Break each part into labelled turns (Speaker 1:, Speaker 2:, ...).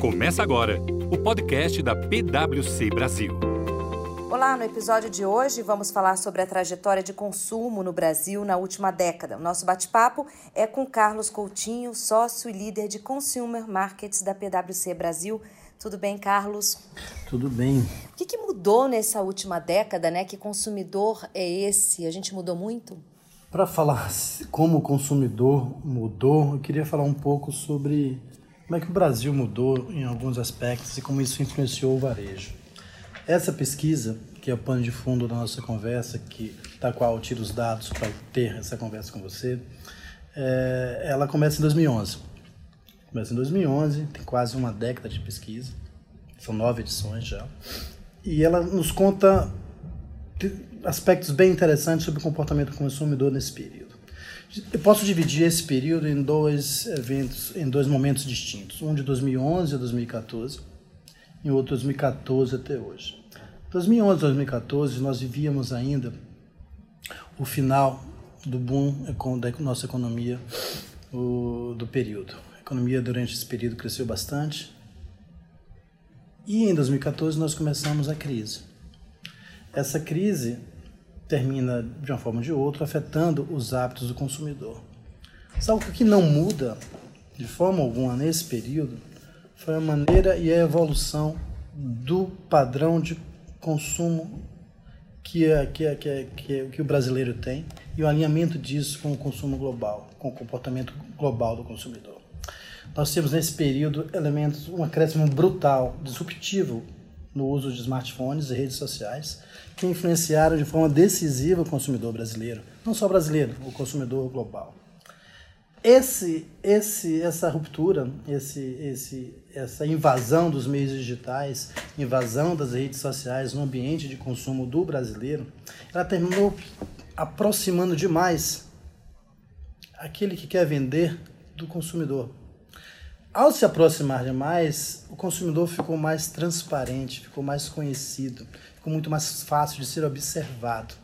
Speaker 1: Começa agora o podcast da PwC Brasil.
Speaker 2: Olá, no episódio de hoje vamos falar sobre a trajetória de consumo no Brasil na última década. O nosso bate-papo é com Carlos Coutinho, sócio e líder de Consumer Markets da PwC Brasil. Tudo bem, Carlos?
Speaker 3: Tudo bem.
Speaker 2: O que, que mudou nessa última década, né? Que consumidor é esse? A gente mudou muito?
Speaker 3: Para falar como o consumidor mudou, eu queria falar um pouco sobre como é que o Brasil mudou em alguns aspectos e como isso influenciou o varejo. Essa pesquisa, que é o pano de fundo da nossa conversa, que da qual eu tiro os dados para ter essa conversa com você, é, ela começa em 2011. Começa em 2011, tem quase uma década de pesquisa, são nove edições já, e ela nos conta aspectos bem interessantes sobre o comportamento do consumidor nesse período. Eu posso dividir esse período em dois eventos, em dois momentos distintos, um de 2011 a 2014 e outro de 2014 até hoje. 2011 e 2014 nós vivíamos ainda o final do boom da nossa economia do período. A economia durante esse período cresceu bastante e em 2014 nós começamos a crise. Essa crise termina de uma forma ou de outra afetando os hábitos do consumidor. Sabe o que não muda de forma alguma nesse período foi a maneira e a evolução do padrão de consumo que, é, que, é, que, é, que, é, que o brasileiro tem e o alinhamento disso com o consumo global, com o comportamento global do consumidor. Nós temos nesse período elementos, um acréscimo brutal, disruptivo no uso de smartphones e redes sociais, que influenciaram de forma decisiva o consumidor brasileiro, não só brasileiro, o consumidor global. Esse, esse, essa ruptura, esse, esse, essa invasão dos meios digitais, invasão das redes sociais no ambiente de consumo do brasileiro, ela terminou aproximando demais aquele que quer vender do consumidor. Ao se aproximar demais, o consumidor ficou mais transparente, ficou mais conhecido, ficou muito mais fácil de ser observado.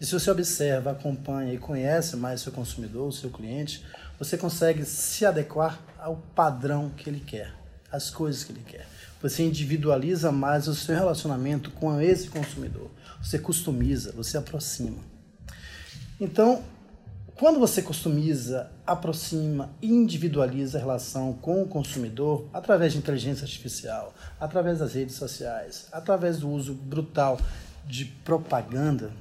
Speaker 3: E se você observa, acompanha e conhece mais seu consumidor, o seu cliente, você consegue se adequar ao padrão que ele quer, às coisas que ele quer. Você individualiza mais o seu relacionamento com esse consumidor. Você customiza, você aproxima. Então, quando você customiza, aproxima, individualiza a relação com o consumidor através de inteligência artificial, através das redes sociais, através do uso brutal de propaganda,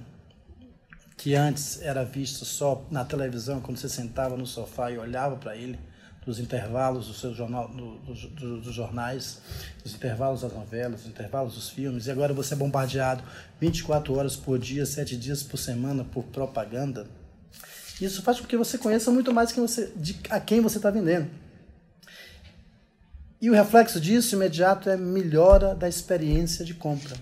Speaker 3: que antes era visto só na televisão, quando você sentava no sofá e olhava para ele, dos intervalos do seu jornal, do, do, dos jornais, dos intervalos das novelas, dos intervalos dos filmes, e agora você é bombardeado 24 horas por dia, 7 dias por semana por propaganda isso faz com que você conheça muito mais quem você, de, a quem você está vendendo. E o reflexo disso imediato é melhora da experiência de compra.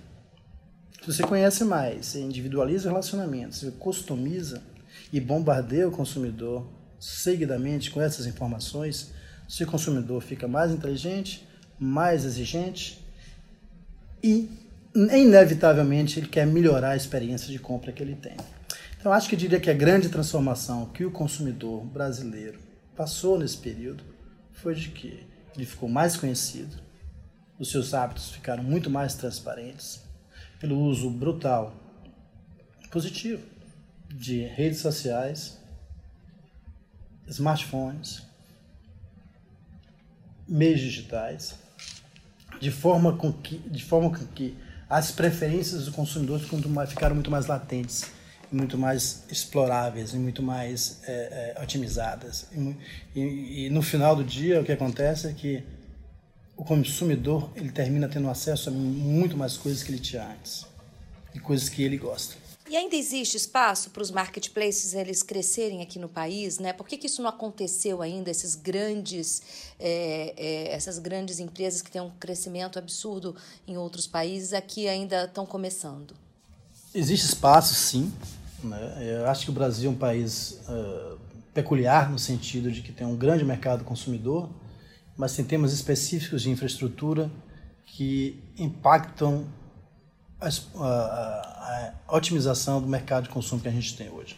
Speaker 3: Se você conhece mais, você individualiza o relacionamento, você customiza e bombardeia o consumidor seguidamente com essas informações, seu consumidor fica mais inteligente, mais exigente e inevitavelmente ele quer melhorar a experiência de compra que ele tem. Então, acho que eu diria que a grande transformação que o consumidor brasileiro passou nesse período foi de que ele ficou mais conhecido, os seus hábitos ficaram muito mais transparentes pelo uso brutal, positivo, de redes sociais, smartphones, meios digitais, de forma com que, de forma com que as preferências do consumidor ficaram muito mais latentes muito mais exploráveis e muito mais é, é, otimizadas. E, e, e, no final do dia, o que acontece é que o consumidor ele termina tendo acesso a muito mais coisas que ele tinha antes e coisas que ele gosta.
Speaker 2: E ainda existe espaço para os marketplaces eles crescerem aqui no país, né? Por que, que isso não aconteceu ainda? Esses grandes, é, é, essas grandes empresas que têm um crescimento absurdo em outros países aqui ainda estão começando?
Speaker 3: Existe espaço, sim. Né? Eu acho que o Brasil é um país uh, peculiar no sentido de que tem um grande mercado consumidor, mas tem temas específicos de infraestrutura que impactam a, a, a, otimização do mercado de consumo que a gente tem hoje.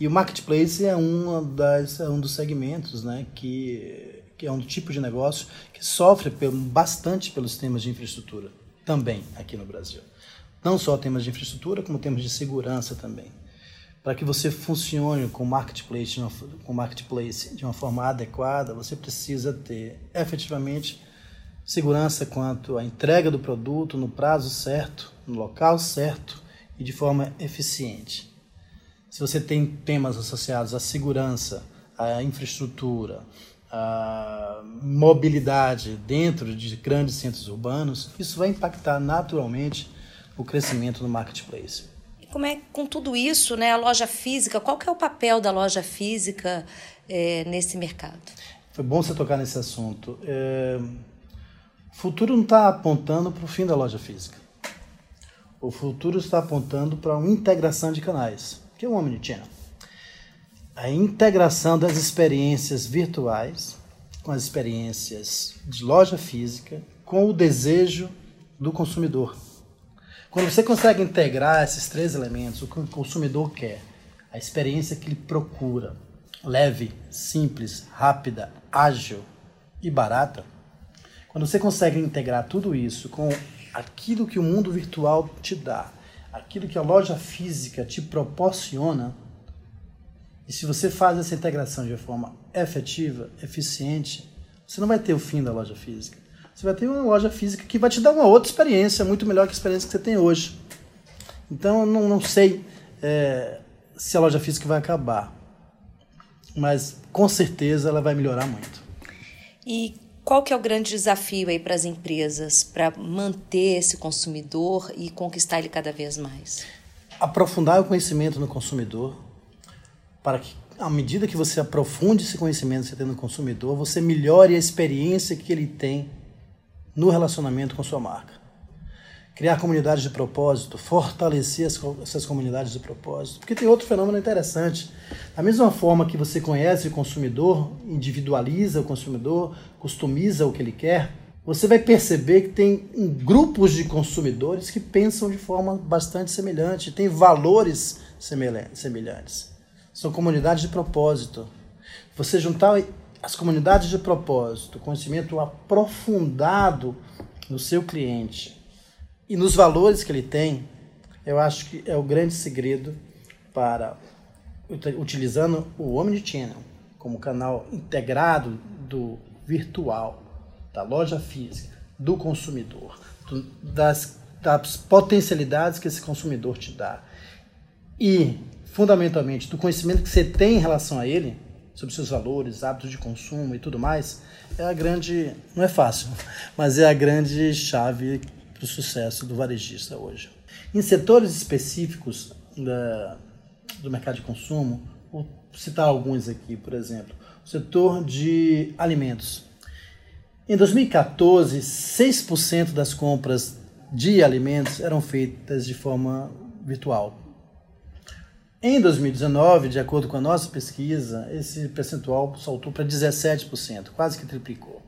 Speaker 3: E o marketplace é, uma das, é um dos segmentos né, que, que é um tipo de negócio que sofre bastante pelos temas de infraestrutura, também aqui no Brasil. Não só temas de infraestrutura, como temas de segurança também. Para que você funcione com marketplace, de uma, com marketplace de uma forma adequada, você precisa ter efetivamente segurança quanto à entrega do produto no prazo certo, no local certo e de forma eficiente. Se você tem temas associados à segurança, à infraestrutura, à mobilidade dentro de grandes centros urbanos, isso vai impactar naturalmente o crescimento do marketplace.
Speaker 2: Como é com tudo isso, né, a loja física? Qual que é o papel da loja física é, nesse mercado?
Speaker 3: Foi bom você tocar nesse assunto. É, o futuro não está apontando para o fim da loja física. O futuro está apontando para uma integração de canais, que é o Omnichannel. A integração das experiências virtuais com as experiências de loja física, com o desejo do consumidor. Quando você consegue integrar esses três elementos, o que o consumidor quer, a experiência que ele procura, leve, simples, rápida, ágil e barata, quando você consegue integrar tudo isso com aquilo que o mundo virtual te dá, aquilo que a loja física te proporciona, e se você faz essa integração de forma efetiva, eficiente, você não vai ter o fim da loja física. Você vai ter uma loja física que vai te dar uma outra experiência, muito melhor que a experiência que você tem hoje. Então, eu não, não sei é, se a loja física vai acabar, mas com certeza ela vai melhorar muito.
Speaker 2: E qual que é o grande desafio aí para as empresas para manter esse consumidor e conquistar ele cada vez mais?
Speaker 3: Aprofundar o conhecimento no consumidor para que à medida que você aprofunde esse conhecimento que você tem no consumidor, você melhore a experiência que ele tem no relacionamento com sua marca criar comunidades de propósito, fortalecer as, essas comunidades de propósito. Porque tem outro fenômeno interessante. Da mesma forma que você conhece o consumidor, individualiza o consumidor, customiza o que ele quer, você vai perceber que tem grupos de consumidores que pensam de forma bastante semelhante, têm valores semelhantes. São comunidades de propósito. Você juntar as comunidades de propósito, conhecimento aprofundado no seu cliente, e nos valores que ele tem, eu acho que é o grande segredo para, utilizando o Omnichannel como canal integrado do virtual, da loja física, do consumidor, do, das, das potencialidades que esse consumidor te dá. E, fundamentalmente, do conhecimento que você tem em relação a ele, sobre seus valores, hábitos de consumo e tudo mais, é a grande, não é fácil, mas é a grande chave para o sucesso do varejista hoje. Em setores específicos da, do mercado de consumo, vou citar alguns aqui, por exemplo, o setor de alimentos. Em 2014, 6% das compras de alimentos eram feitas de forma virtual. Em 2019, de acordo com a nossa pesquisa, esse percentual saltou para 17%, quase que triplicou.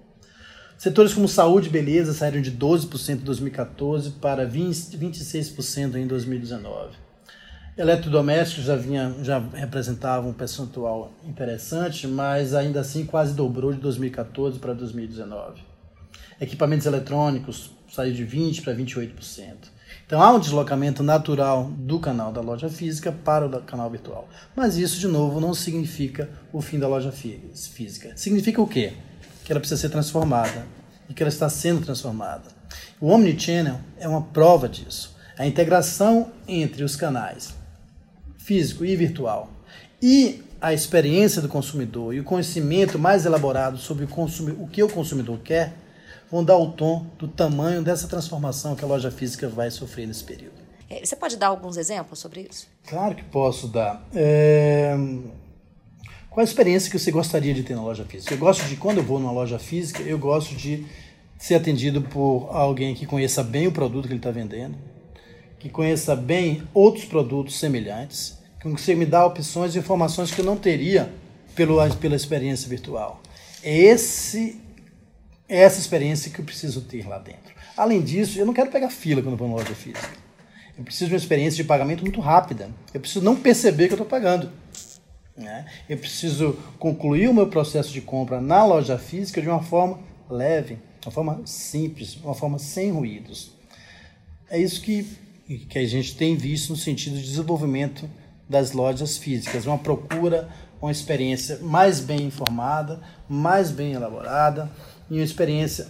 Speaker 3: Setores como saúde e beleza saíram de 12% em 2014 para 20, 26% em 2019. Eletrodomésticos já, vinha, já representavam um percentual interessante, mas ainda assim quase dobrou de 2014 para 2019. Equipamentos eletrônicos saiu de 20% para 28%. Então há um deslocamento natural do canal da loja física para o canal virtual. Mas isso, de novo, não significa o fim da loja física. Significa o quê? que ela precisa ser transformada e que ela está sendo transformada. O Omnichannel é uma prova disso. A integração entre os canais físico e virtual e a experiência do consumidor e o conhecimento mais elaborado sobre o, o que o consumidor quer vão dar o tom do tamanho dessa transformação que a loja física vai sofrer nesse período.
Speaker 2: É, você pode dar alguns exemplos sobre isso?
Speaker 3: Claro que posso dar. É... Qual a experiência que você gostaria de ter na loja física? Eu gosto de, quando eu vou numa loja física, eu gosto de ser atendido por alguém que conheça bem o produto que ele está vendendo, que conheça bem outros produtos semelhantes, que você me dá opções e informações que eu não teria pelo, pela experiência virtual. Esse, é essa experiência que eu preciso ter lá dentro. Além disso, eu não quero pegar fila quando vou na loja física. Eu preciso de uma experiência de pagamento muito rápida. Eu preciso não perceber que eu estou pagando. Né? Eu preciso concluir o meu processo de compra na loja física de uma forma leve, uma forma simples, uma forma sem ruídos. É isso que, que a gente tem visto no sentido de desenvolvimento das lojas físicas, uma procura, uma experiência mais bem informada, mais bem elaborada e uma experiência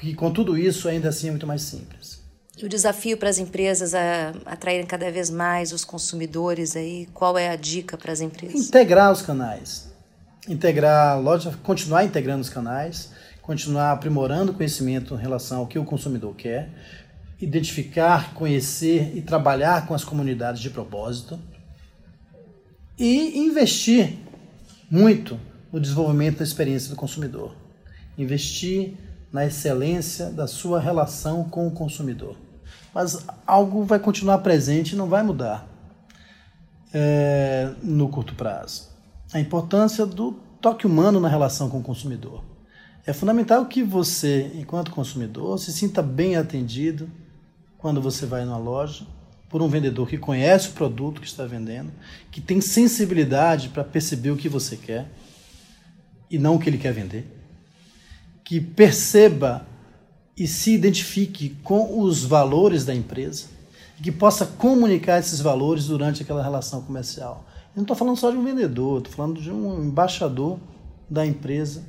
Speaker 3: que com tudo isso ainda assim é muito mais simples.
Speaker 2: E o desafio para as empresas a atraírem cada vez mais os consumidores aí, qual é a dica para as empresas?
Speaker 3: Integrar os canais. Integrar a loja, continuar integrando os canais, continuar aprimorando o conhecimento em relação ao que o consumidor quer, identificar, conhecer e trabalhar com as comunidades de propósito e investir muito no desenvolvimento da experiência do consumidor. Investir na excelência da sua relação com o consumidor. Mas algo vai continuar presente e não vai mudar é, no curto prazo. A importância do toque humano na relação com o consumidor. É fundamental que você, enquanto consumidor, se sinta bem atendido quando você vai numa loja por um vendedor que conhece o produto que está vendendo, que tem sensibilidade para perceber o que você quer e não o que ele quer vender que perceba e se identifique com os valores da empresa e que possa comunicar esses valores durante aquela relação comercial. Eu não estou falando só de um vendedor, estou falando de um embaixador da empresa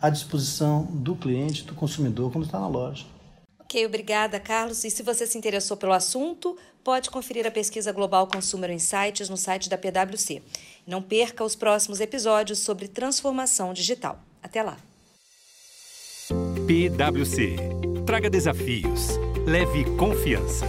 Speaker 3: à disposição do cliente, do consumidor, quando está na loja.
Speaker 2: Ok, obrigada, Carlos. E se você se interessou pelo assunto, pode conferir a pesquisa Global Consumer Insights no site da PwC. Não perca os próximos episódios sobre transformação digital. Até lá!
Speaker 1: PwC. Traga desafios. Leve confiança.